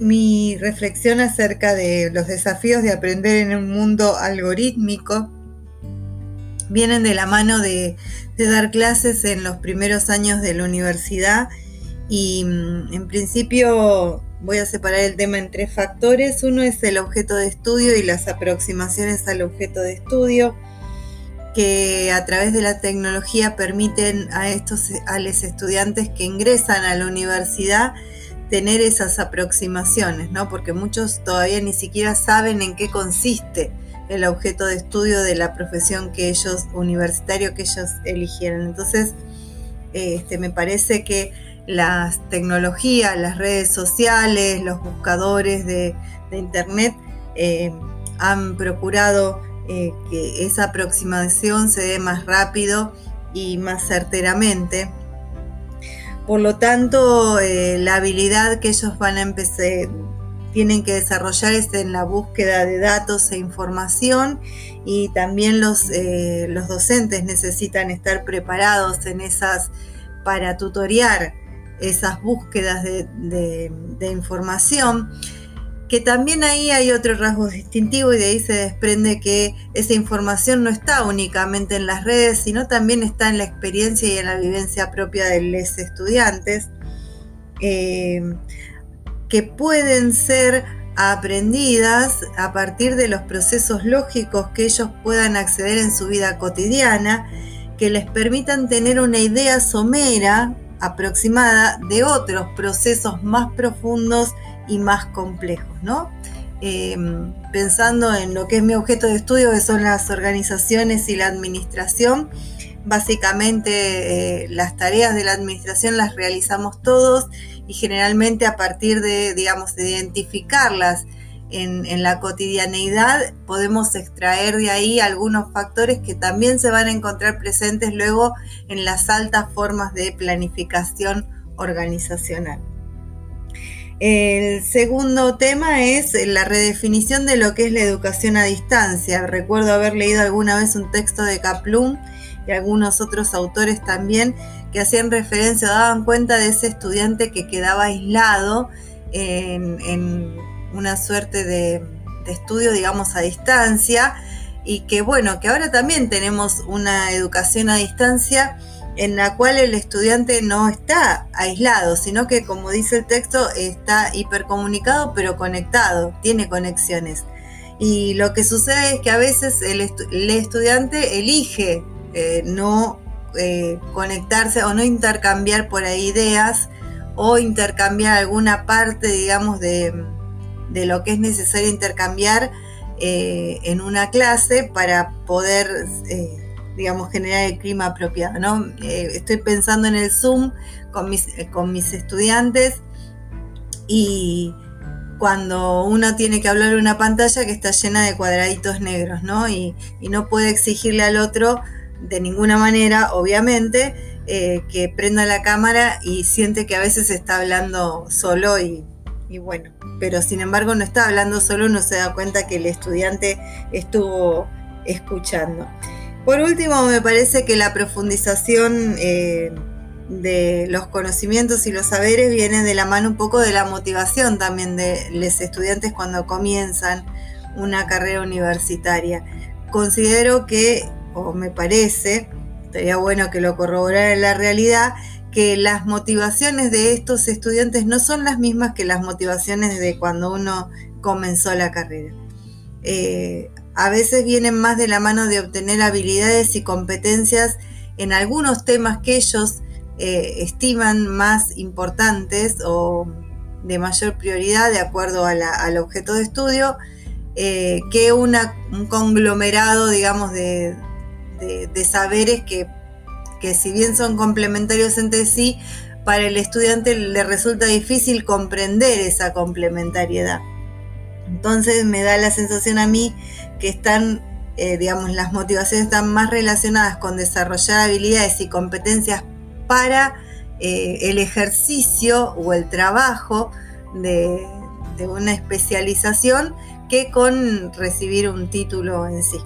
Mi reflexión acerca de los desafíos de aprender en un mundo algorítmico vienen de la mano de, dar clases en los primeros años de la universidad y mm, en principio voy a separar el tema en tres factores. Uno es el objeto de estudio y las aproximaciones al objeto de estudio que a través de la tecnología permiten a estos a los estudiantes que ingresan a la universidad tener esas aproximaciones, ¿no? Porque muchos todavía ni siquiera saben en qué consiste el objeto de estudio de la profesión que ellos, universitario que ellos eligieron. Entonces, este, me parece que las tecnologías, las redes sociales, los buscadores de, Internet eh, han procurado eh, que esa aproximación se dé más rápido y más certeramente. Por lo tanto, eh, la habilidad que ellos van a empezar, tienen que desarrollar es en la búsqueda de datos e información y también los, eh, los docentes necesitan estar preparados en esas para tutoriar esas búsquedas de información que también ahí hay otro rasgo distintivo y de ahí se desprende que esa información no está únicamente en las redes, sino también está en la experiencia y en la vivencia propia de los estudiantes, eh, que pueden ser aprendidas a partir de los procesos lógicos que ellos puedan acceder en su vida cotidiana, que les permitan tener una idea somera, aproximada, de otros procesos más profundos y más complejos, ¿no? Eh, pensando en lo que es mi objeto de estudio, que son las organizaciones y la administración, básicamente eh, las tareas de la administración las realizamos todos y generalmente a partir de, digamos, de identificarlas en, en, la cotidianeidad, podemos extraer de ahí algunos factores que también se van a encontrar presentes luego en las altas formas de planificación organizacional. El segundo tema es la redefinición de lo que es la educación a distancia. Recuerdo haber leído alguna vez un texto de Kaplum y algunos otros autores también que hacían referencia o daban cuenta de ese estudiante que quedaba aislado en, una suerte de, de estudio, digamos, a distancia y que bueno, que ahora también tenemos una educación a distancia en la cual el estudiante no está aislado, sino que, como dice el texto, está hipercomunicado pero conectado, tiene conexiones. Y lo que sucede es que a veces el, estudiante elige eh, no eh, conectarse o no intercambiar por ahí ideas o intercambiar alguna parte, digamos, de, lo que es necesario intercambiar eh, en una clase para poder digamos, generar el clima apropiado, ¿no? Eh, estoy pensando en el Zoom con mis, eh, con mis estudiantes y cuando uno tiene que hablar en una pantalla que está llena de cuadraditos negros, ¿no? Y, no puede exigirle al otro de ninguna manera, obviamente, eh, que prenda la cámara y siente que a veces está hablando solo y, y bueno, pero sin embargo no está hablando solo, no se da cuenta que el estudiante estuvo escuchando. Por último, me parece que la profundización eh, de los conocimientos y los saberes viene de la mano un poco de la motivación también de los estudiantes cuando comienzan una carrera universitaria. Considero que, o me parece, estaría bueno que lo corroborara en la realidad, que las motivaciones de estos estudiantes no son las mismas que las motivaciones de cuando uno comenzó la carrera. Eh, a veces vienen más de la mano de obtener habilidades y competencias en algunos temas que ellos eh, estiman más importantes o de mayor prioridad de acuerdo al objeto de estudio eh, que un conglomerado, digamos, de, saberes que, que si bien son complementarios entre sí, para el estudiante le resulta difícil comprender esa complementariedad. Entonces me da la sensación a mí que están, eh, digamos, las motivaciones están más relacionadas con desarrollar habilidades y competencias para eh, el ejercicio o el trabajo de, una especialización que con recibir un título en sí.